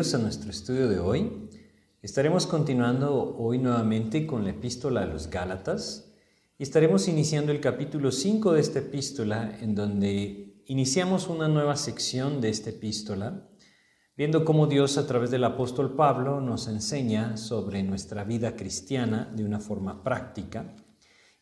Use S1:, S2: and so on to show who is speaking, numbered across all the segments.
S1: Bienvenidos a nuestro estudio de hoy. Estaremos continuando hoy nuevamente con la epístola a los Gálatas y estaremos iniciando el capítulo 5 de esta epístola en donde iniciamos una nueva sección de esta epístola, viendo cómo Dios a través del apóstol Pablo nos enseña sobre nuestra vida cristiana de una forma práctica.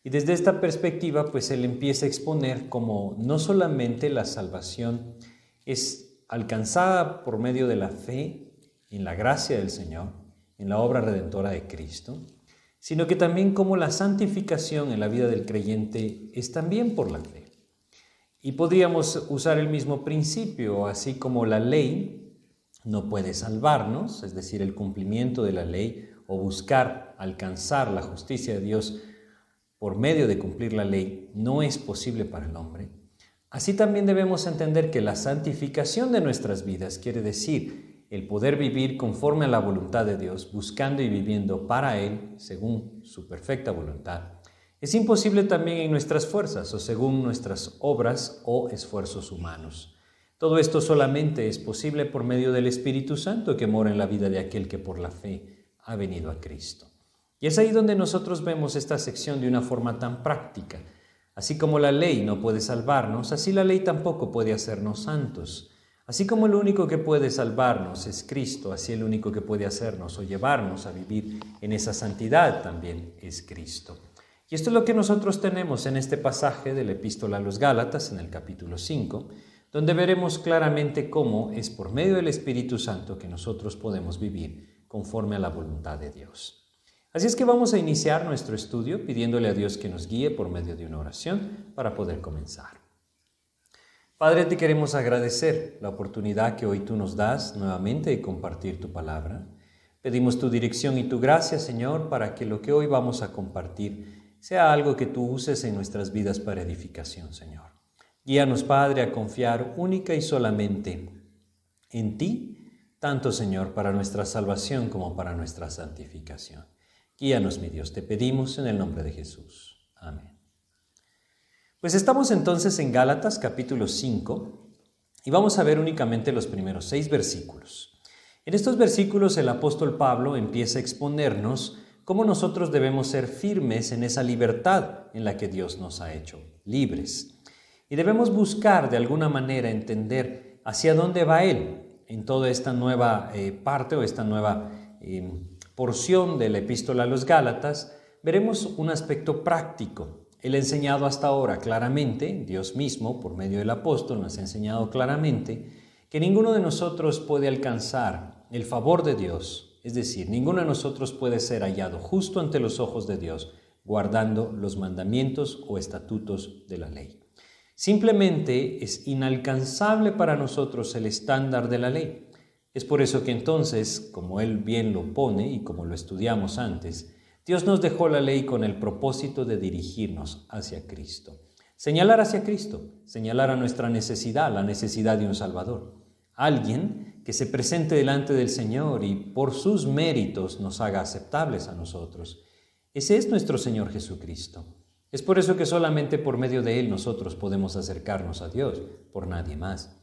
S1: Y desde esta perspectiva, pues él empieza a exponer cómo no solamente la salvación es alcanzada por medio de la fe en la gracia del Señor, en la obra redentora de Cristo, sino que también como la santificación en la vida del creyente es también por la fe. Y podríamos usar el mismo principio, así como la ley no puede salvarnos, es decir, el cumplimiento de la ley o buscar alcanzar la justicia de Dios por medio de cumplir la ley no es posible para el hombre. Así también debemos entender que la santificación de nuestras vidas quiere decir el poder vivir conforme a la voluntad de Dios, buscando y viviendo para Él según su perfecta voluntad. Es imposible también en nuestras fuerzas o según nuestras obras o esfuerzos humanos. Todo esto solamente es posible por medio del Espíritu Santo que mora en la vida de aquel que por la fe ha venido a Cristo. Y es ahí donde nosotros vemos esta sección de una forma tan práctica Así como la ley no puede salvarnos, así la ley tampoco puede hacernos santos. Así como el único que puede salvarnos es Cristo, así el único que puede hacernos o llevarnos a vivir en esa santidad también es Cristo. Y esto es lo que nosotros tenemos en este pasaje de la epístola a los Gálatas, en el capítulo 5, donde veremos claramente cómo es por medio del Espíritu Santo que nosotros podemos vivir conforme a la voluntad de Dios. Así es que vamos a iniciar nuestro estudio pidiéndole a Dios que nos guíe por medio de una oración para poder comenzar. Padre, te queremos agradecer la oportunidad que hoy tú nos das nuevamente de compartir tu palabra. Pedimos tu dirección y tu gracia, Señor, para que lo que hoy vamos a compartir sea algo que tú uses en nuestras vidas para edificación, Señor. Guíanos, Padre, a confiar única y solamente en ti, tanto, Señor, para nuestra salvación como para nuestra santificación. Guíanos, mi Dios, te pedimos en el nombre de Jesús. Amén. Pues estamos entonces en Gálatas capítulo 5 y vamos a ver únicamente los primeros seis versículos. En estos versículos el apóstol Pablo empieza a exponernos cómo nosotros debemos ser firmes en esa libertad en la que Dios nos ha hecho, libres. Y debemos buscar de alguna manera entender hacia dónde va Él en toda esta nueva eh, parte o esta nueva eh, porción de la epístola a los Gálatas, veremos un aspecto práctico. El enseñado hasta ahora claramente, Dios mismo, por medio del apóstol, nos ha enseñado claramente que ninguno de nosotros puede alcanzar el favor de Dios, es decir, ninguno de nosotros puede ser hallado justo ante los ojos de Dios, guardando los mandamientos o estatutos de la ley. Simplemente es inalcanzable para nosotros el estándar de la ley. Es por eso que entonces, como Él bien lo pone y como lo estudiamos antes, Dios nos dejó la ley con el propósito de dirigirnos hacia Cristo. Señalar hacia Cristo, señalar a nuestra necesidad, la necesidad de un Salvador. Alguien que se presente delante del Señor y por sus méritos nos haga aceptables a nosotros. Ese es nuestro Señor Jesucristo. Es por eso que solamente por medio de Él nosotros podemos acercarnos a Dios, por nadie más.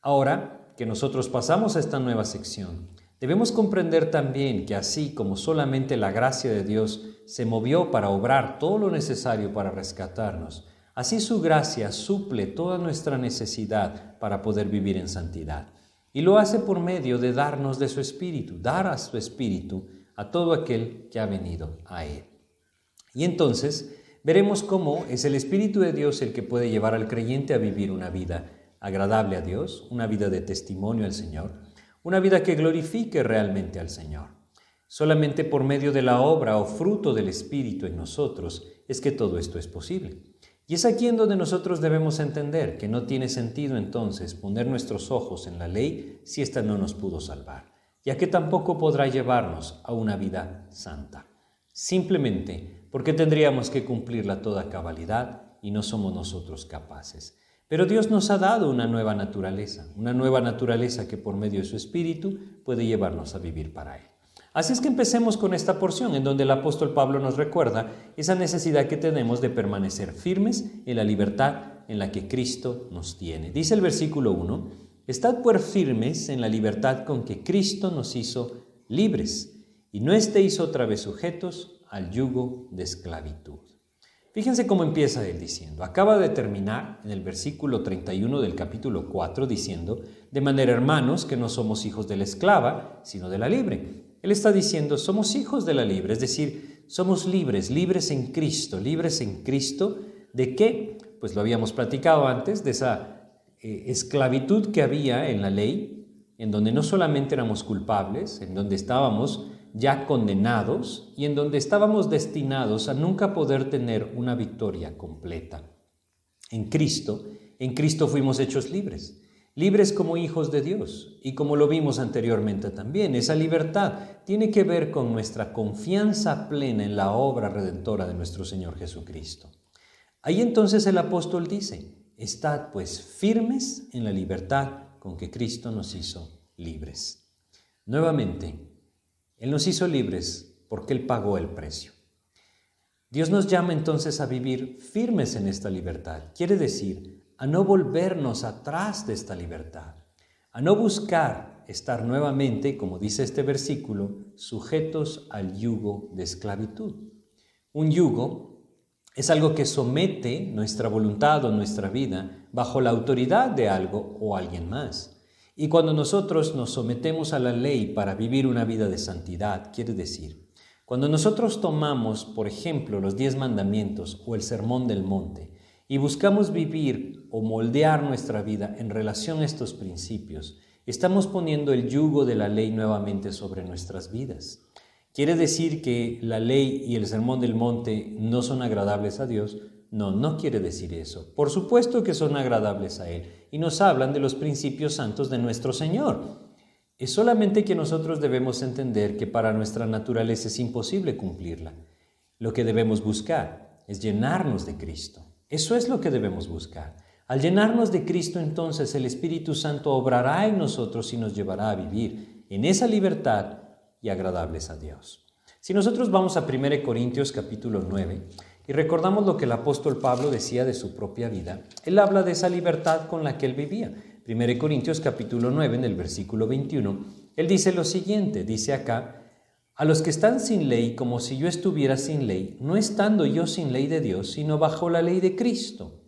S1: Ahora, que nosotros pasamos a esta nueva sección, debemos comprender también que así como solamente la gracia de Dios se movió para obrar todo lo necesario para rescatarnos, así su gracia suple toda nuestra necesidad para poder vivir en santidad. Y lo hace por medio de darnos de su espíritu, dar a su espíritu a todo aquel que ha venido a él. Y entonces veremos cómo es el Espíritu de Dios el que puede llevar al creyente a vivir una vida agradable a Dios, una vida de testimonio al Señor, una vida que glorifique realmente al Señor. Solamente por medio de la obra o fruto del Espíritu en nosotros es que todo esto es posible. Y es aquí en donde nosotros debemos entender que no tiene sentido entonces poner nuestros ojos en la ley si ésta no nos pudo salvar, ya que tampoco podrá llevarnos a una vida santa. Simplemente porque tendríamos que cumplirla toda cabalidad y no somos nosotros capaces. Pero Dios nos ha dado una nueva naturaleza, una nueva naturaleza que por medio de su Espíritu puede llevarnos a vivir para Él. Así es que empecemos con esta porción en donde el apóstol Pablo nos recuerda esa necesidad que tenemos de permanecer firmes en la libertad en la que Cristo nos tiene. Dice el versículo 1, estad pues firmes en la libertad con que Cristo nos hizo libres, y no estéis otra vez sujetos al yugo de esclavitud. Fíjense cómo empieza él diciendo, acaba de terminar en el versículo 31 del capítulo 4 diciendo, de manera hermanos que no somos hijos de la esclava, sino de la libre. Él está diciendo, somos hijos de la libre, es decir, somos libres, libres en Cristo, libres en Cristo. ¿De qué? Pues lo habíamos platicado antes, de esa eh, esclavitud que había en la ley, en donde no solamente éramos culpables, en donde estábamos ya condenados y en donde estábamos destinados a nunca poder tener una victoria completa. En Cristo, en Cristo fuimos hechos libres, libres como hijos de Dios. Y como lo vimos anteriormente también, esa libertad tiene que ver con nuestra confianza plena en la obra redentora de nuestro Señor Jesucristo. Ahí entonces el apóstol dice, estad pues firmes en la libertad con que Cristo nos hizo libres. Nuevamente, él nos hizo libres porque Él pagó el precio. Dios nos llama entonces a vivir firmes en esta libertad. Quiere decir, a no volvernos atrás de esta libertad, a no buscar estar nuevamente, como dice este versículo, sujetos al yugo de esclavitud. Un yugo es algo que somete nuestra voluntad o nuestra vida bajo la autoridad de algo o alguien más. Y cuando nosotros nos sometemos a la ley para vivir una vida de santidad, quiere decir, cuando nosotros tomamos, por ejemplo, los diez mandamientos o el sermón del monte y buscamos vivir o moldear nuestra vida en relación a estos principios, estamos poniendo el yugo de la ley nuevamente sobre nuestras vidas. ¿Quiere decir que la ley y el sermón del monte no son agradables a Dios? No, no quiere decir eso. Por supuesto que son agradables a Él y nos hablan de los principios santos de nuestro Señor. Es solamente que nosotros debemos entender que para nuestra naturaleza es imposible cumplirla. Lo que debemos buscar es llenarnos de Cristo. Eso es lo que debemos buscar. Al llenarnos de Cristo entonces el Espíritu Santo obrará en nosotros y nos llevará a vivir en esa libertad y agradables a Dios. Si nosotros vamos a 1 Corintios capítulo 9, y recordamos lo que el apóstol Pablo decía de su propia vida. Él habla de esa libertad con la que él vivía. 1 Corintios capítulo 9, en el versículo 21, él dice lo siguiente, dice acá, a los que están sin ley, como si yo estuviera sin ley, no estando yo sin ley de Dios, sino bajo la ley de Cristo.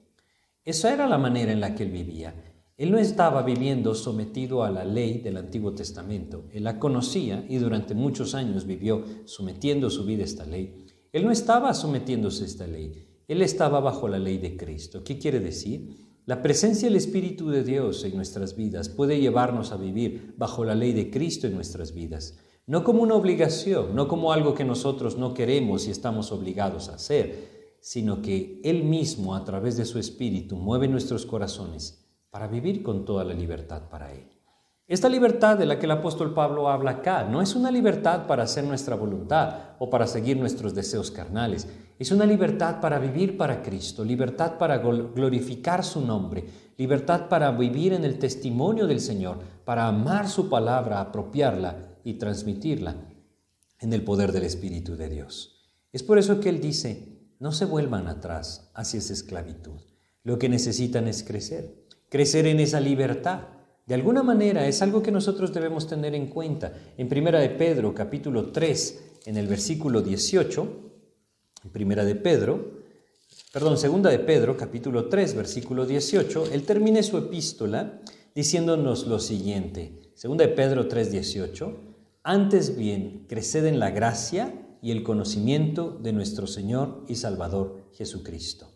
S1: Esa era la manera en la que él vivía. Él no estaba viviendo sometido a la ley del Antiguo Testamento. Él la conocía y durante muchos años vivió sometiendo su vida a esta ley. Él no estaba sometiéndose a esta ley, él estaba bajo la ley de Cristo. ¿Qué quiere decir? La presencia del Espíritu de Dios en nuestras vidas puede llevarnos a vivir bajo la ley de Cristo en nuestras vidas, no como una obligación, no como algo que nosotros no queremos y estamos obligados a hacer, sino que Él mismo a través de su Espíritu mueve nuestros corazones para vivir con toda la libertad para Él. Esta libertad de la que el apóstol Pablo habla acá no es una libertad para hacer nuestra voluntad o para seguir nuestros deseos carnales. Es una libertad para vivir para Cristo, libertad para glorificar su nombre, libertad para vivir en el testimonio del Señor, para amar su palabra, apropiarla y transmitirla en el poder del Espíritu de Dios. Es por eso que Él dice, no se vuelvan atrás hacia esa esclavitud. Lo que necesitan es crecer, crecer en esa libertad de alguna manera es algo que nosotros debemos tener en cuenta. En Primera de Pedro, capítulo 3, en el versículo 18, en Primera de Pedro, perdón, Segunda de Pedro, capítulo 3, versículo 18, él termina su epístola diciéndonos lo siguiente. Segunda de Pedro 3, 18, antes bien, creced en la gracia y el conocimiento de nuestro Señor y Salvador Jesucristo.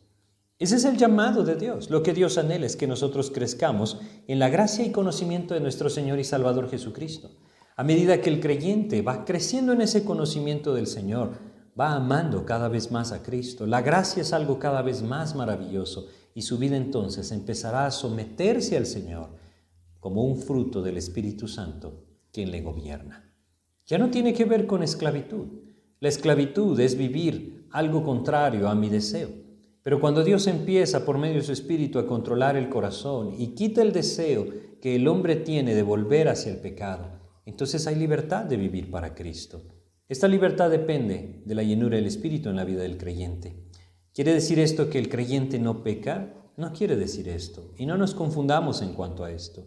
S1: Ese es el llamado de Dios. Lo que Dios anhela es que nosotros crezcamos en la gracia y conocimiento de nuestro Señor y Salvador Jesucristo. A medida que el creyente va creciendo en ese conocimiento del Señor, va amando cada vez más a Cristo. La gracia es algo cada vez más maravilloso y su vida entonces empezará a someterse al Señor como un fruto del Espíritu Santo quien le gobierna. Ya no tiene que ver con esclavitud. La esclavitud es vivir algo contrario a mi deseo. Pero cuando Dios empieza por medio de su Espíritu a controlar el corazón y quita el deseo que el hombre tiene de volver hacia el pecado, entonces hay libertad de vivir para Cristo. Esta libertad depende de la llenura del Espíritu en la vida del creyente. ¿Quiere decir esto que el creyente no peca? No quiere decir esto. Y no nos confundamos en cuanto a esto.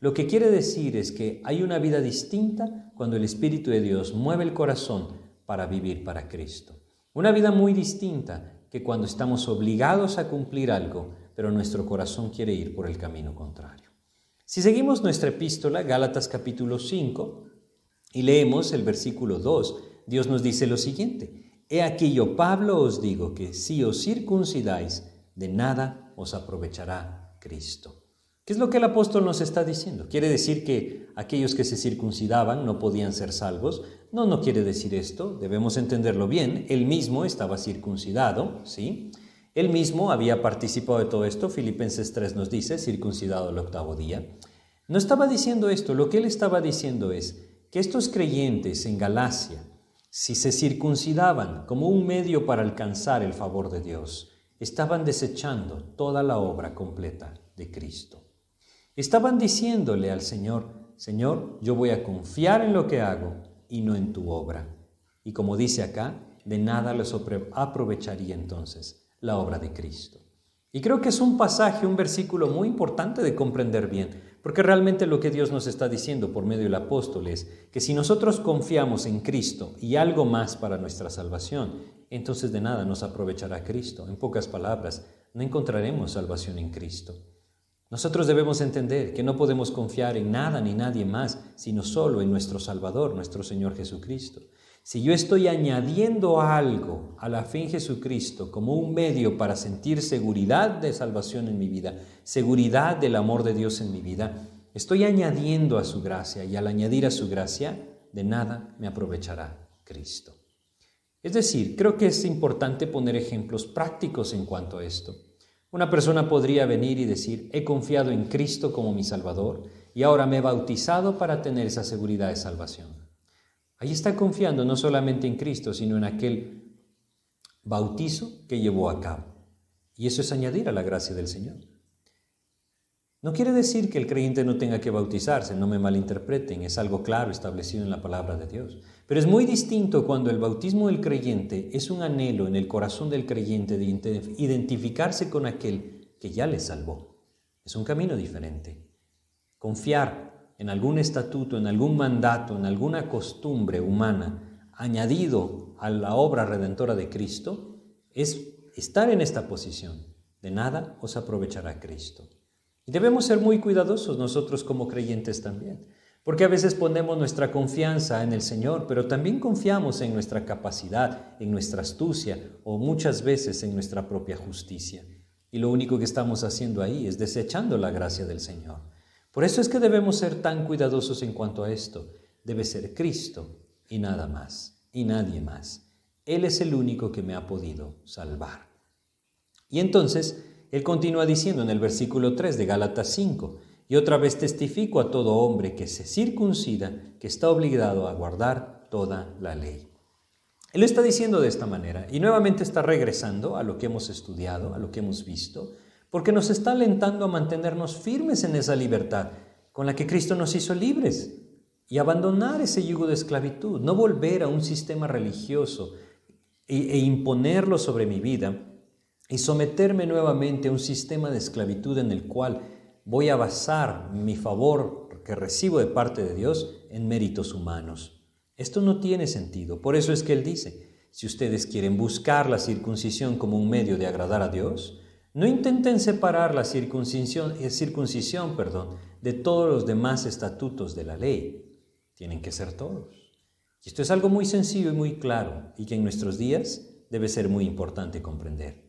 S1: Lo que quiere decir es que hay una vida distinta cuando el Espíritu de Dios mueve el corazón para vivir para Cristo. Una vida muy distinta que cuando estamos obligados a cumplir algo, pero nuestro corazón quiere ir por el camino contrario. Si seguimos nuestra epístola, Gálatas capítulo 5, y leemos el versículo 2, Dios nos dice lo siguiente, He aquí yo, Pablo, os digo que si os circuncidáis, de nada os aprovechará Cristo. ¿Qué es lo que el apóstol nos está diciendo? ¿Quiere decir que aquellos que se circuncidaban no podían ser salvos? No, no quiere decir esto, debemos entenderlo bien. Él mismo estaba circuncidado, ¿sí? Él mismo había participado de todo esto, Filipenses 3 nos dice, circuncidado el octavo día. No estaba diciendo esto, lo que él estaba diciendo es que estos creyentes en Galacia, si se circuncidaban como un medio para alcanzar el favor de Dios, estaban desechando toda la obra completa de Cristo. Estaban diciéndole al Señor, Señor, yo voy a confiar en lo que hago y no en tu obra. Y como dice acá, de nada les aprovecharía entonces la obra de Cristo. Y creo que es un pasaje, un versículo muy importante de comprender bien, porque realmente lo que Dios nos está diciendo por medio del apóstol es que si nosotros confiamos en Cristo y algo más para nuestra salvación, entonces de nada nos aprovechará Cristo. En pocas palabras, no encontraremos salvación en Cristo. Nosotros debemos entender que no podemos confiar en nada ni nadie más, sino solo en nuestro Salvador, nuestro Señor Jesucristo. Si yo estoy añadiendo algo a la fe en Jesucristo como un medio para sentir seguridad de salvación en mi vida, seguridad del amor de Dios en mi vida, estoy añadiendo a su gracia y al añadir a su gracia, de nada me aprovechará Cristo. Es decir, creo que es importante poner ejemplos prácticos en cuanto a esto. Una persona podría venir y decir, he confiado en Cristo como mi Salvador y ahora me he bautizado para tener esa seguridad de salvación. Ahí está confiando no solamente en Cristo, sino en aquel bautizo que llevó a cabo. Y eso es añadir a la gracia del Señor. No quiere decir que el creyente no tenga que bautizarse, no me malinterpreten, es algo claro establecido en la palabra de Dios. Pero es muy distinto cuando el bautismo del creyente es un anhelo en el corazón del creyente de identificarse con aquel que ya le salvó. Es un camino diferente. Confiar en algún estatuto, en algún mandato, en alguna costumbre humana añadido a la obra redentora de Cristo es estar en esta posición. De nada os aprovechará Cristo. Y debemos ser muy cuidadosos nosotros como creyentes también, porque a veces ponemos nuestra confianza en el Señor, pero también confiamos en nuestra capacidad, en nuestra astucia o muchas veces en nuestra propia justicia. Y lo único que estamos haciendo ahí es desechando la gracia del Señor. Por eso es que debemos ser tan cuidadosos en cuanto a esto. Debe ser Cristo y nada más, y nadie más. Él es el único que me ha podido salvar. Y entonces, él continúa diciendo en el versículo 3 de Gálatas 5, y otra vez testifico a todo hombre que se circuncida que está obligado a guardar toda la ley. Él está diciendo de esta manera y nuevamente está regresando a lo que hemos estudiado, a lo que hemos visto, porque nos está alentando a mantenernos firmes en esa libertad con la que Cristo nos hizo libres y abandonar ese yugo de esclavitud, no volver a un sistema religioso e, e imponerlo sobre mi vida y someterme nuevamente a un sistema de esclavitud en el cual voy a basar mi favor que recibo de parte de Dios en méritos humanos. Esto no tiene sentido. Por eso es que Él dice, si ustedes quieren buscar la circuncisión como un medio de agradar a Dios, no intenten separar la circuncisión, eh, de todos los demás estatutos de la ley. Tienen que ser todos. Esto es algo muy sencillo y muy claro y que en nuestros días debe ser muy importante comprender.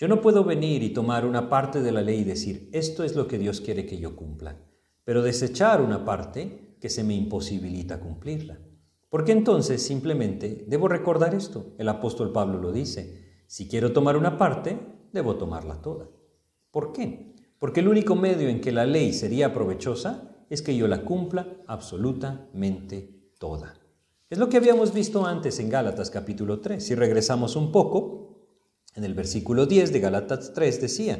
S1: Yo no puedo venir y tomar una parte de la ley y decir, esto es lo que Dios quiere que yo cumpla, pero desechar una parte que se me imposibilita cumplirla. Porque entonces simplemente debo recordar esto. El apóstol Pablo lo dice, si quiero tomar una parte, debo tomarla toda. ¿Por qué? Porque el único medio en que la ley sería provechosa es que yo la cumpla absolutamente toda. Es lo que habíamos visto antes en Gálatas capítulo 3. Si regresamos un poco, en el versículo 10 de Galatas 3 decía,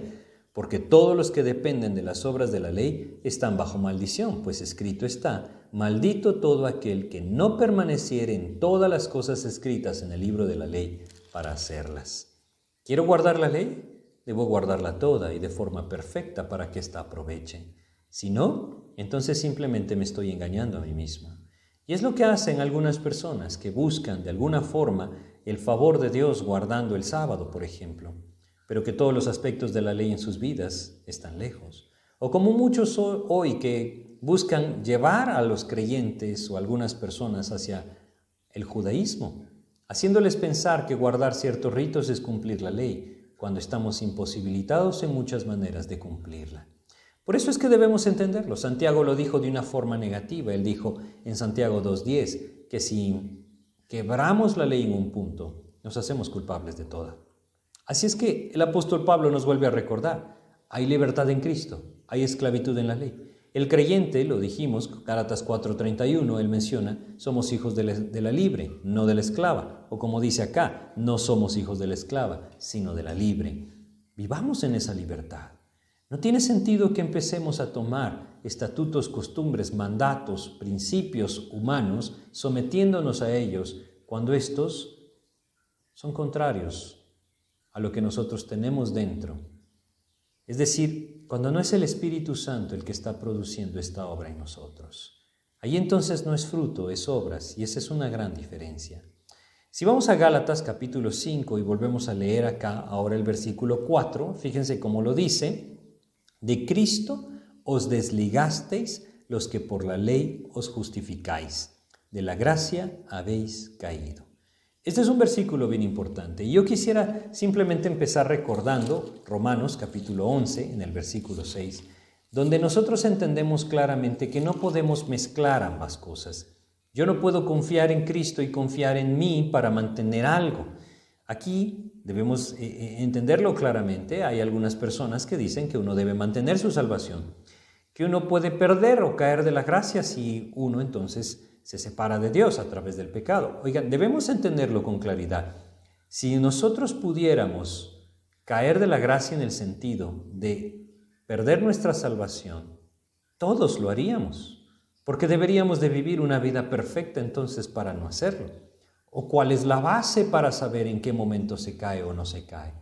S1: porque todos los que dependen de las obras de la ley están bajo maldición, pues escrito está, maldito todo aquel que no permaneciere en todas las cosas escritas en el libro de la ley para hacerlas. ¿Quiero guardar la ley? Debo guardarla toda y de forma perfecta para que ésta aproveche. Si no, entonces simplemente me estoy engañando a mí mismo. Y es lo que hacen algunas personas que buscan de alguna forma el favor de Dios guardando el sábado, por ejemplo, pero que todos los aspectos de la ley en sus vidas están lejos. O como muchos hoy que buscan llevar a los creyentes o algunas personas hacia el judaísmo, haciéndoles pensar que guardar ciertos ritos es cumplir la ley, cuando estamos imposibilitados en muchas maneras de cumplirla. Por eso es que debemos entenderlo. Santiago lo dijo de una forma negativa. Él dijo en Santiago 2.10 que si quebramos la ley en un punto, nos hacemos culpables de toda. Así es que el apóstol Pablo nos vuelve a recordar, hay libertad en Cristo, hay esclavitud en la ley. El creyente, lo dijimos, Gálatas 4:31, él menciona, somos hijos de la, de la, libre, no de la esclava. O como dice acá, no somos hijos de la esclava, sino de la libre. Vivamos en esa libertad. No tiene sentido que empecemos a tomar estatutos, costumbres, mandatos, principios humanos, sometiéndonos a ellos, cuando estos son contrarios a lo que nosotros tenemos dentro. Es decir, cuando no es el Espíritu Santo el que está produciendo esta obra en nosotros. Ahí entonces no es fruto, es obras, y esa es una gran diferencia. Si vamos a Gálatas capítulo 5 y volvemos a leer acá ahora el versículo 4, fíjense cómo lo dice, de Cristo os desligasteis los que por la ley os justificáis, de la gracia habéis caído. Este es un versículo bien importante y yo quisiera simplemente empezar recordando Romanos capítulo 11 en el versículo 6, donde nosotros entendemos claramente que no podemos mezclar ambas cosas. Yo no puedo confiar en Cristo y confiar en mí para mantener algo. Aquí debemos eh, eh, entenderlo claramente. Hay algunas personas que dicen que uno debe mantener su salvación, que uno puede perder o caer de la gracia si uno entonces se separa de Dios a través del pecado. Oigan, debemos entenderlo con claridad. Si nosotros pudiéramos caer de la gracia en el sentido de perder nuestra salvación, todos lo haríamos, porque deberíamos de vivir una vida perfecta entonces para no hacerlo. ¿O cuál es la base para saber en qué momento se cae o no se cae?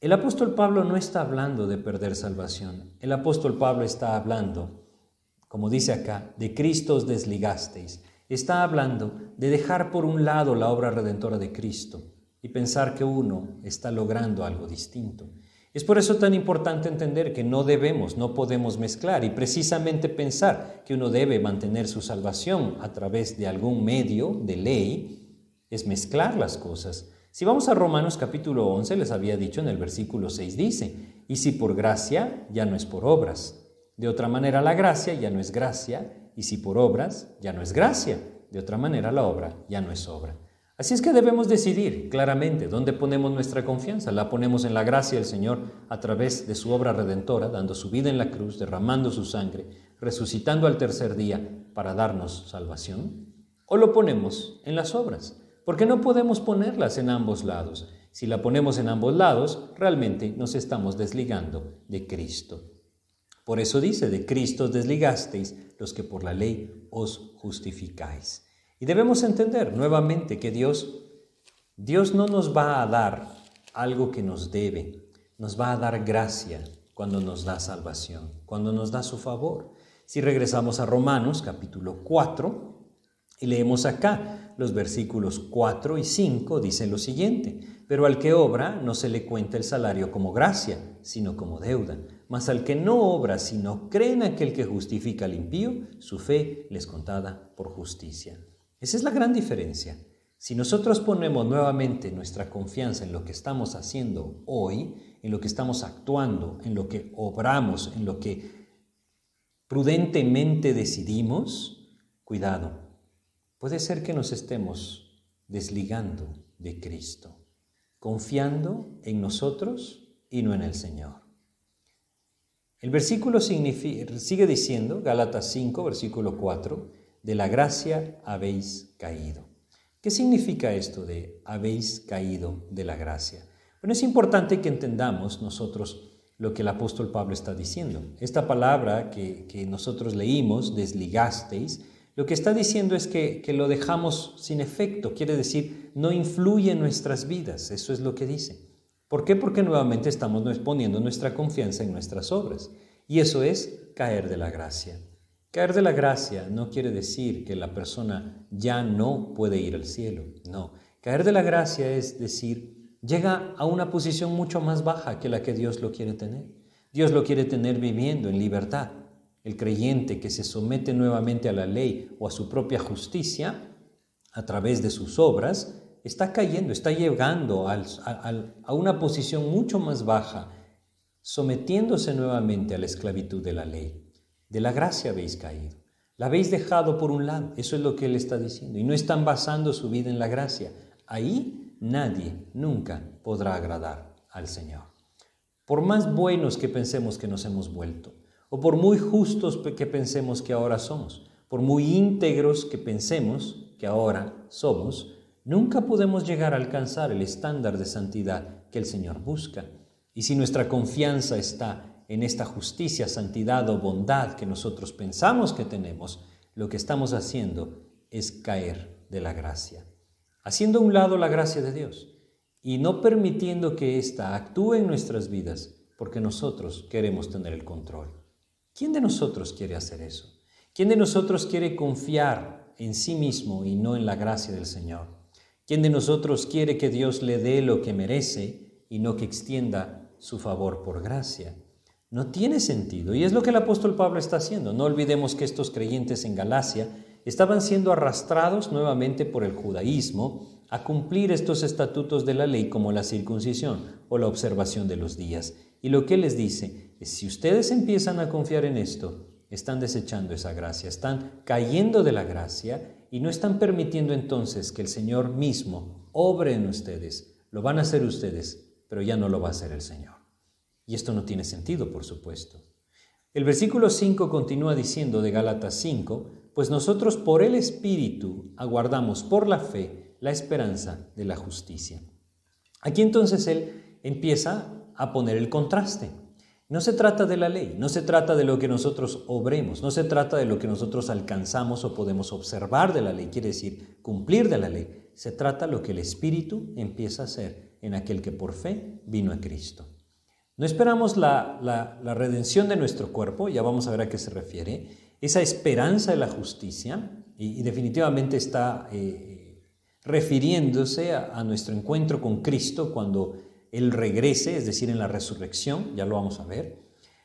S1: El apóstol Pablo no está hablando de perder salvación. El apóstol Pablo está hablando como dice acá, de Cristo os desligasteis. Está hablando de dejar por un lado la obra redentora de Cristo y pensar que uno está logrando algo distinto. Es por eso tan importante entender que no debemos, no podemos mezclar y precisamente pensar que uno debe mantener su salvación a través de algún medio de ley, es mezclar las cosas. Si vamos a Romanos capítulo 11, les había dicho en el versículo 6, dice, y si por gracia, ya no es por obras. De otra manera la gracia ya no es gracia, y si por obras, ya no es gracia. De otra manera la obra ya no es obra. Así es que debemos decidir claramente dónde ponemos nuestra confianza. La ponemos en la gracia del Señor a través de su obra redentora, dando su vida en la cruz, derramando su sangre, resucitando al tercer día para darnos salvación. O lo ponemos en las obras, porque no podemos ponerlas en ambos lados. Si la ponemos en ambos lados, realmente nos estamos desligando de Cristo. Por eso dice, de Cristo desligasteis los que por la ley os justificáis. Y debemos entender nuevamente que Dios, Dios no nos va a dar algo que nos debe, nos va a dar gracia cuando nos da salvación, cuando nos da su favor. Si regresamos a Romanos capítulo 4 y leemos acá los versículos 4 y 5, dice lo siguiente, pero al que obra no se le cuenta el salario como gracia, sino como deuda mas al que no obra, sino cree en aquel que justifica al impío, su fe les contada por justicia. Esa es la gran diferencia. Si nosotros ponemos nuevamente nuestra confianza en lo que estamos haciendo hoy, en lo que estamos actuando, en lo que obramos, en lo que prudentemente decidimos, cuidado, puede ser que nos estemos desligando de Cristo, confiando en nosotros y no en el Señor. El versículo sigue diciendo, Gálatas 5, versículo 4, de la gracia habéis caído. ¿Qué significa esto de habéis caído de la gracia? Bueno, es importante que entendamos nosotros lo que el apóstol Pablo está diciendo. Esta palabra que, nosotros leímos, desligasteis, lo que está diciendo es que, que, lo dejamos sin efecto, quiere decir, no influye en nuestras vidas, eso es lo que dice. ¿Por qué? Porque nuevamente estamos poniendo nuestra confianza en nuestras obras. Y eso es caer de la gracia. Caer de la gracia no quiere decir que la persona ya no puede ir al cielo. No. Caer de la gracia es decir, llega a una posición mucho más baja que la que Dios lo quiere tener. Dios lo quiere tener viviendo en libertad. El creyente que se somete nuevamente a la ley o a su propia justicia a través de sus obras, está cayendo, está llegando a una posición mucho más baja, sometiéndose nuevamente a la esclavitud de la ley. De la gracia habéis caído. La habéis dejado por un lado, eso es lo que él está diciendo, y no están basando su vida en la gracia. Ahí nadie nunca podrá agradar al Señor. Por más buenos que pensemos que nos hemos vuelto, o por muy justos que pensemos que ahora somos, por muy íntegros que pensemos que ahora somos, nunca podemos llegar a alcanzar el estándar de santidad que el Señor busca. Y si nuestra confianza está en esta justicia, santidad o bondad que nosotros pensamos que tenemos, lo que estamos haciendo es caer de la gracia, haciendo a un lado la gracia de Dios y no permitiendo que ésta actúe en nuestras vidas porque nosotros queremos tener el control. ¿Quién de nosotros quiere hacer eso? ¿Quién de nosotros quiere confiar en sí mismo y no en la gracia del Señor? ¿Quién de nosotros quiere que Dios le dé lo que merece y no que extienda su favor por gracia? No tiene sentido. Y es lo que el apóstol Pablo está haciendo. No olvidemos que estos creyentes en Galacia estaban siendo arrastrados nuevamente por el judaísmo a cumplir estos estatutos de la ley como la circuncisión o la observación de los días. Y lo que les dice es, si ustedes empiezan a confiar en esto, están desechando esa gracia, están cayendo de la gracia y no están permitiendo entonces que el Señor mismo obre en ustedes. Lo van a hacer ustedes, pero ya no lo va a hacer el Señor. Y esto no tiene sentido, por supuesto. El versículo 5 continúa diciendo de Gálatas 5, pues nosotros por el Espíritu aguardamos por la fe la esperanza de la justicia. Aquí entonces él empieza a poner el contraste. No se trata de la ley, no se trata de lo que nosotros obremos, no se trata de lo que nosotros alcanzamos o podemos observar de la ley, quiere decir cumplir de la ley. Se trata lo que el Espíritu empieza a hacer en aquel que por fe vino a Cristo. No esperamos la, redención de nuestro cuerpo, ya vamos a ver a qué se refiere, esa esperanza de la justicia, y, definitivamente está eh, refiriéndose a, nuestro encuentro con Cristo cuando Él regrese, es decir, en la resurrección, ya lo vamos a ver.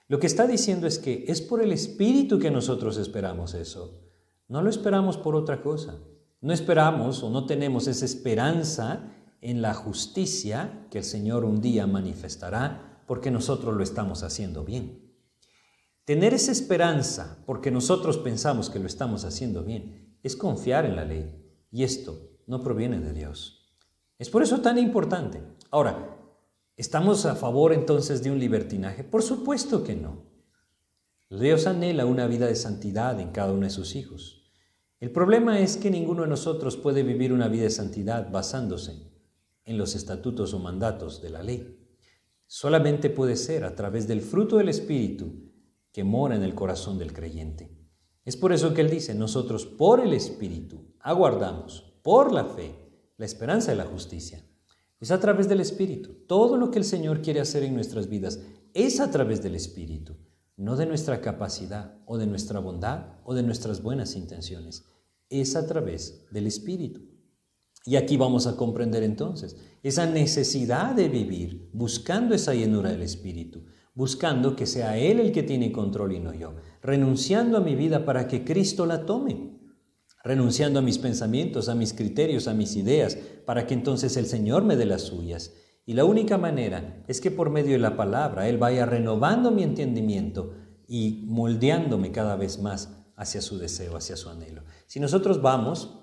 S1: Lo que está diciendo es que es por el Espíritu que nosotros esperamos eso, no lo esperamos por otra cosa. No esperamos o no tenemos esa esperanza en la justicia que el Señor un día manifestará porque nosotros lo estamos haciendo bien. Tener esa esperanza porque nosotros pensamos que lo estamos haciendo bien es confiar en la ley y esto no proviene de Dios. Es por eso tan importante. Ahora, ¿estamos a favor entonces de un libertinaje? Por supuesto que no. Dios anhela una vida de santidad en cada uno de sus hijos. El problema es que ninguno de nosotros puede vivir una vida de santidad basándose en los estatutos o mandatos de la ley solamente puede ser a través del fruto del Espíritu que mora en el corazón del creyente. Es por eso que Él dice, nosotros por el Espíritu aguardamos, por la fe, la esperanza de la justicia. Es a través del Espíritu. Todo lo que el Señor quiere hacer en nuestras vidas es a través del Espíritu, no de nuestra capacidad o de nuestra bondad o de nuestras buenas intenciones. Es a través del Espíritu. Y aquí vamos a comprender entonces esa necesidad de vivir buscando esa llenura del Espíritu, buscando que sea Él el que tiene control y no yo, renunciando a mi vida para que Cristo la tome, renunciando a mis pensamientos, a mis criterios, a mis ideas, para que entonces el Señor me dé las suyas. Y la única manera es que por medio de la palabra Él vaya renovando mi entendimiento y moldeándome cada vez más hacia su deseo, hacia su anhelo. Si nosotros vamos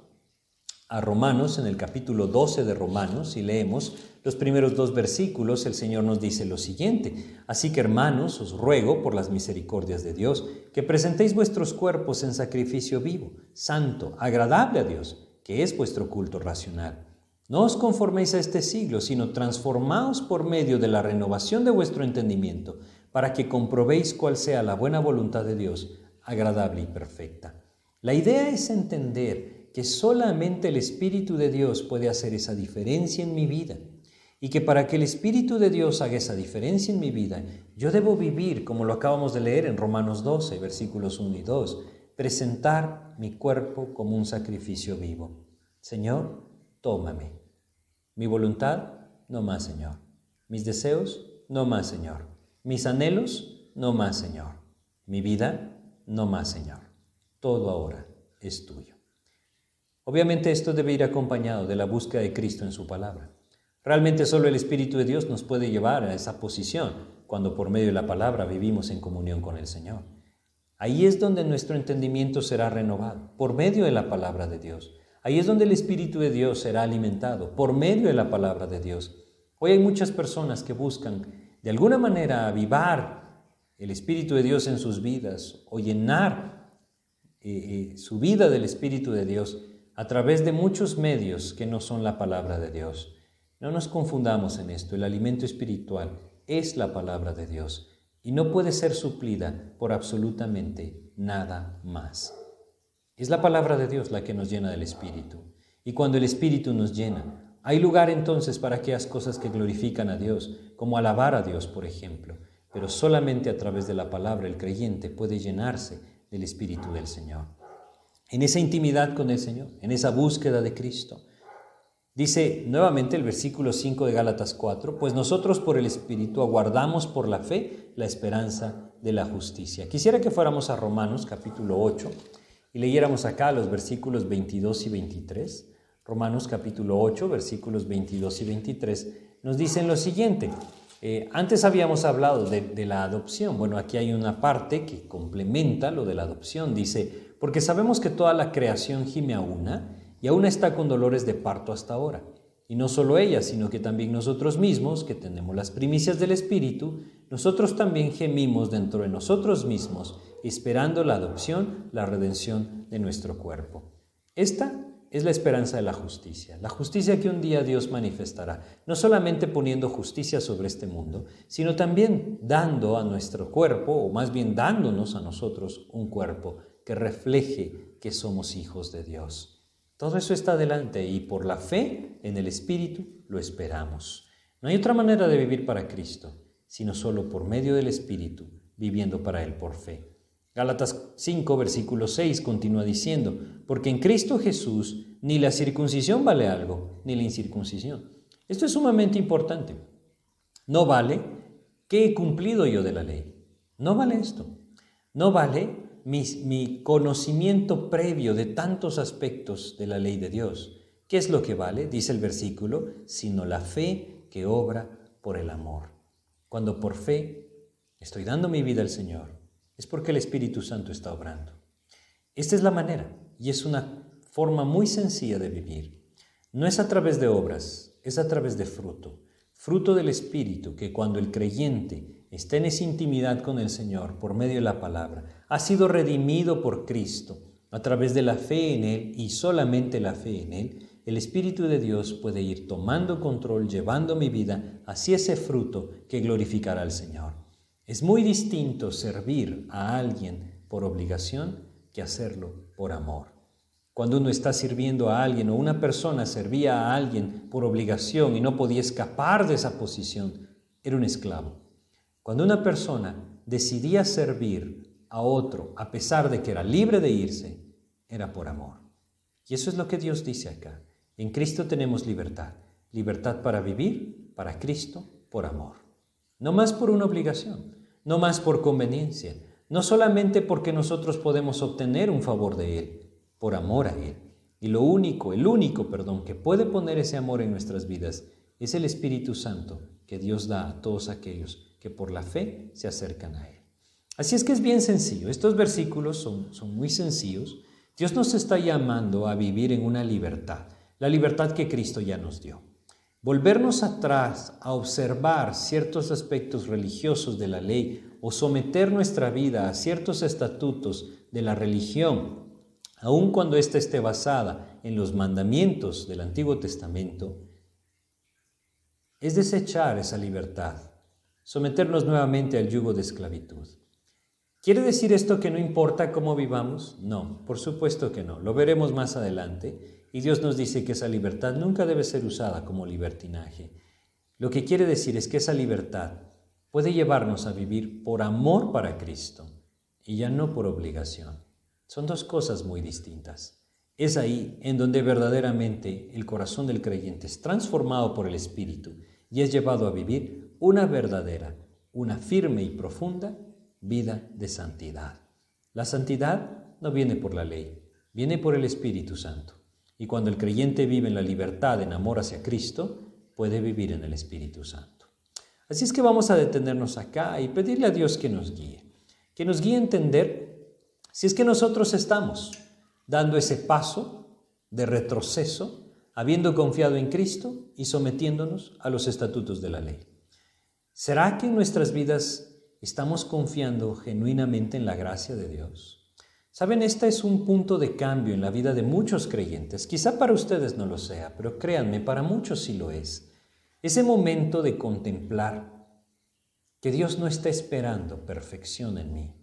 S1: a Romanos, en el capítulo 12 de Romanos, y leemos los primeros dos versículos, el Señor nos dice lo siguiente, así que hermanos, os ruego por las misericordias de Dios, que presentéis vuestros cuerpos en sacrificio vivo, santo, agradable a Dios, que es vuestro culto racional. No os conforméis a este siglo, sino transformaos por medio de la renovación de vuestro entendimiento, para que comprobéis cuál sea la buena voluntad de Dios, agradable y perfecta. La idea es entender que solamente el Espíritu de Dios puede hacer esa diferencia en mi vida. y que para que el Espíritu de Dios haga esa diferencia en mi vida, yo debo vivir, como lo acabamos de leer en Romanos 12, versículos 1 y 2, presentar mi cuerpo como un sacrificio vivo. Señor, tómame. Mi voluntad, no más, Señor. Mis deseos, no más, Señor. Mis anhelos, no más, Señor. Mi vida, no más, Señor. Todo ahora es tuyo. Obviamente esto debe ir acompañado de la búsqueda de Cristo en su palabra. Realmente solo el Espíritu de Dios nos puede llevar a esa posición cuando por medio de la palabra vivimos en comunión con el Señor. Ahí es donde nuestro entendimiento será renovado, por medio de la palabra de Dios. Ahí es donde el Espíritu de Dios será alimentado, por medio de la palabra de Dios. Hoy hay muchas personas que buscan de alguna manera avivar el Espíritu de Dios en sus vidas o llenar eh, eh, su vida del Espíritu de Dios a través de muchos medios que no son la palabra de Dios. No nos confundamos en esto, el alimento espiritual es la palabra de Dios y no puede ser suplida por absolutamente nada más. Es la palabra de Dios la que nos llena del Espíritu. Y cuando el Espíritu nos llena, hay lugar entonces para aquellas cosas que glorifican a Dios, como alabar a Dios, por ejemplo. Pero solamente a través de la palabra el creyente puede llenarse del Espíritu del Señor. En esa intimidad con el Señor, en esa búsqueda de Cristo, Dice nuevamente el versículo 5 de Gálatas 4, pues nosotros por el Espíritu aguardamos por la fe la esperanza de la justicia. Quisiera que fuéramos a Romanos capítulo 8 y leyéramos acá los versículos 22 y 23. Romanos capítulo 8, versículos 22 y 23, nos dicen lo siguiente. Eh, antes habíamos hablado de, de la adopción. Bueno, aquí hay una parte que complementa lo de la adopción. Dice, porque sabemos que toda la creación gime a una y aún está con dolores de parto hasta ahora. Y no solo ella, sino que también nosotros mismos, que tenemos las primicias del Espíritu, nosotros también gemimos dentro de nosotros mismos, esperando la adopción, la redención de nuestro cuerpo. Esta es la esperanza de la justicia, la justicia que un día Dios manifestará, no solamente poniendo justicia sobre este mundo, sino también dando a nuestro cuerpo, o más bien dándonos a nosotros un cuerpo que refleje que somos hijos de Dios. Todo eso está delante y por la fe en el Espíritu lo esperamos. No hay otra manera de vivir para Cristo, sino solo por medio del Espíritu, viviendo para Él por fe. Gálatas 5, versículo 6 continúa diciendo, porque en Cristo Jesús ni la circuncisión vale algo, ni la incircuncisión. Esto es sumamente importante. No vale que he cumplido yo de la ley. No vale esto. No vale mi, conocimiento previo de tantos aspectos de la ley de Dios. ¿Qué es lo que vale? Dice el versículo, sino la fe que obra por el amor. Cuando por fe estoy dando mi vida al Señor, es porque el Espíritu Santo está obrando. Esta es la manera y es una forma muy sencilla de vivir. No es a través de obras, es a través de fruto. Fruto del Espíritu que cuando el creyente está en esa intimidad con el Señor por medio de la palabra, ha sido redimido por Cristo a través de la fe en Él y solamente la fe en Él, el Espíritu de Dios puede ir tomando control, llevando mi vida hacia ese fruto que glorificará al Señor. Es muy distinto servir a alguien por obligación que hacerlo por amor. Cuando uno está sirviendo a alguien o una persona servía a alguien por obligación y no podía escapar de esa posición, era un esclavo. Cuando una persona decidía servir a otro a pesar de que era libre de irse, era por amor. Y eso es lo que Dios dice acá. En Cristo tenemos libertad. Libertad para vivir, para Cristo, por amor. No más por una obligación, no más por conveniencia, no solamente porque nosotros podemos obtener un favor de Él, por amor a Él. Y lo único, el único, perdón, que puede poner ese amor en nuestras vidas es el Espíritu Santo que Dios da a todos aquellos que por la fe se acercan a Él. Así es que es bien sencillo. Estos versículos son, son muy sencillos. Dios nos está llamando a vivir en una libertad, la libertad que Cristo ya nos dio. Volvernos atrás a observar ciertos aspectos religiosos de la ley o someter nuestra vida a ciertos estatutos de la religión, aun cuando ésta esté basada en los mandamientos del Antiguo Testamento, es desechar esa libertad someternos nuevamente al yugo de esclavitud. ¿Quiere decir esto que no importa cómo vivamos? No, por supuesto que no. Lo veremos más adelante. Y Dios nos dice que esa libertad nunca debe ser usada como libertinaje. Lo que quiere decir es que esa libertad puede llevarnos a vivir por amor para Cristo y ya no por obligación. Son dos cosas muy distintas. Es ahí en donde verdaderamente el corazón del creyente es transformado por el Espíritu y es llevado a vivir una verdadera, una firme y profunda vida de santidad. La santidad no viene por la ley, viene por el Espíritu Santo. Y cuando el creyente vive en la libertad, en amor hacia Cristo, puede vivir en el Espíritu Santo. Así es que vamos a detenernos acá y pedirle a Dios que nos guíe, que nos guíe a entender si es que nosotros estamos dando ese paso de retroceso, habiendo confiado en Cristo y sometiéndonos a los estatutos de la ley. ¿Será que en nuestras vidas estamos confiando genuinamente en la gracia de Dios? Saben, este es un punto de cambio en la vida de muchos creyentes. Quizá para ustedes no lo sea, pero créanme, para muchos sí lo es. Ese momento de contemplar que Dios no está esperando perfección en mí.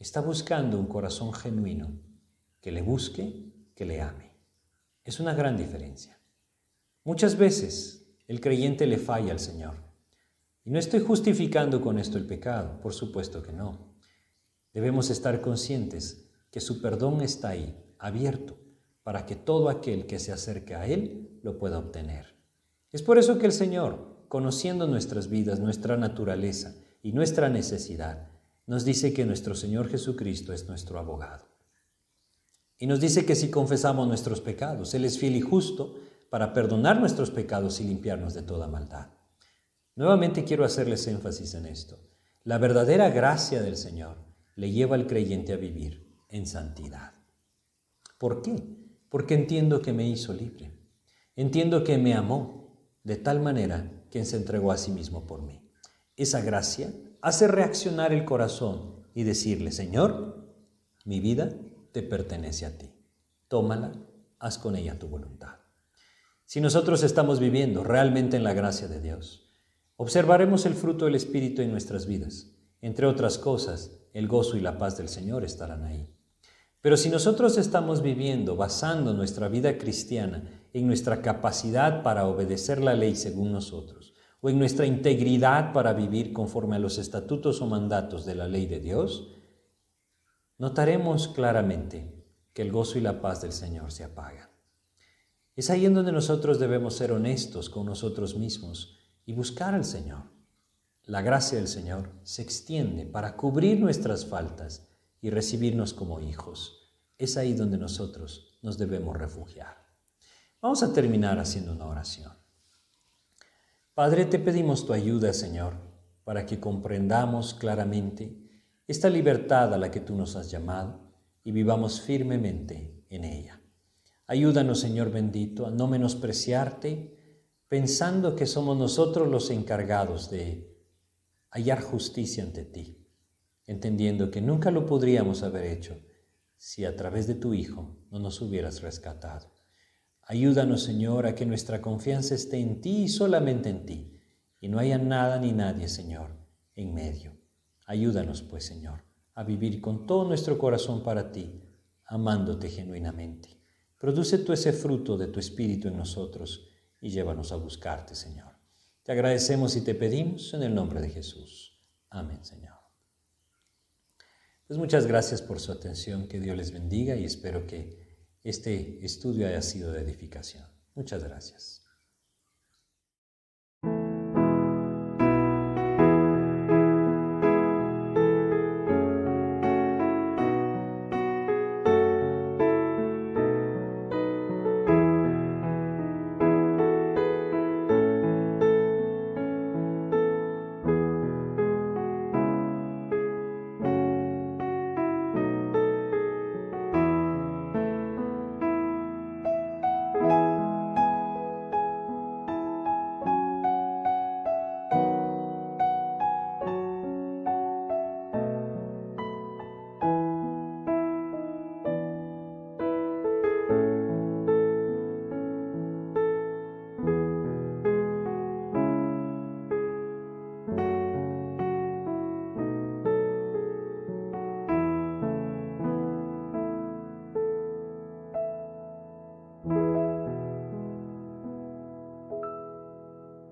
S1: Está buscando un corazón genuino que le busque, que le ame. Es una gran diferencia. Muchas veces el creyente le falla al Señor. Y no estoy justificando con esto el pecado, por supuesto que no. Debemos estar conscientes que su perdón está ahí, abierto, para que todo aquel que se acerque a Él lo pueda obtener. Es por eso que el Señor, conociendo nuestras vidas, nuestra naturaleza y nuestra necesidad, nos dice que nuestro Señor Jesucristo es nuestro abogado. Y nos dice que si confesamos nuestros pecados, Él es fiel y justo para perdonar nuestros pecados y limpiarnos de toda maldad. Nuevamente quiero hacerles énfasis en esto. La verdadera gracia del Señor le lleva al creyente a vivir en santidad. ¿Por qué? Porque entiendo que me hizo libre. Entiendo que me amó de tal manera que se entregó a sí mismo por mí. Esa gracia hace reaccionar el corazón y decirle, Señor, mi vida te pertenece a ti. Tómala, haz con ella tu voluntad. Si nosotros estamos viviendo realmente en la gracia de Dios, Observaremos el fruto del Espíritu en nuestras vidas. Entre otras cosas, el gozo y la paz del Señor estarán ahí. Pero si nosotros estamos viviendo basando nuestra vida cristiana en nuestra capacidad para obedecer la ley según nosotros, o en nuestra integridad para vivir conforme a los estatutos o mandatos de la ley de Dios, notaremos claramente que el gozo y la paz del Señor se apagan. Es ahí en donde nosotros debemos ser honestos con nosotros mismos y buscar al Señor. La gracia del Señor se extiende para cubrir nuestras faltas y recibirnos como hijos. Es ahí donde nosotros nos debemos refugiar. Vamos a terminar haciendo una oración. Padre, te pedimos tu ayuda, Señor, para que comprendamos claramente esta libertad a la que tú nos has llamado y vivamos firmemente en ella. Ayúdanos, Señor bendito, a no menospreciarte pensando que somos nosotros los encargados de hallar justicia ante ti, entendiendo que nunca lo podríamos haber hecho si a través de tu Hijo no nos hubieras rescatado. Ayúdanos, Señor, a que nuestra confianza esté en ti y solamente en ti, y no haya nada ni nadie, Señor, en medio. Ayúdanos, pues, Señor, a vivir con todo nuestro corazón para ti, amándote genuinamente. Produce tú ese fruto de tu Espíritu en nosotros y llévanos a buscarte, Señor. Te agradecemos y te pedimos en el nombre de Jesús. Amén, Señor. Pues muchas gracias por su atención, que Dios les bendiga y espero que este estudio haya sido de edificación. Muchas gracias.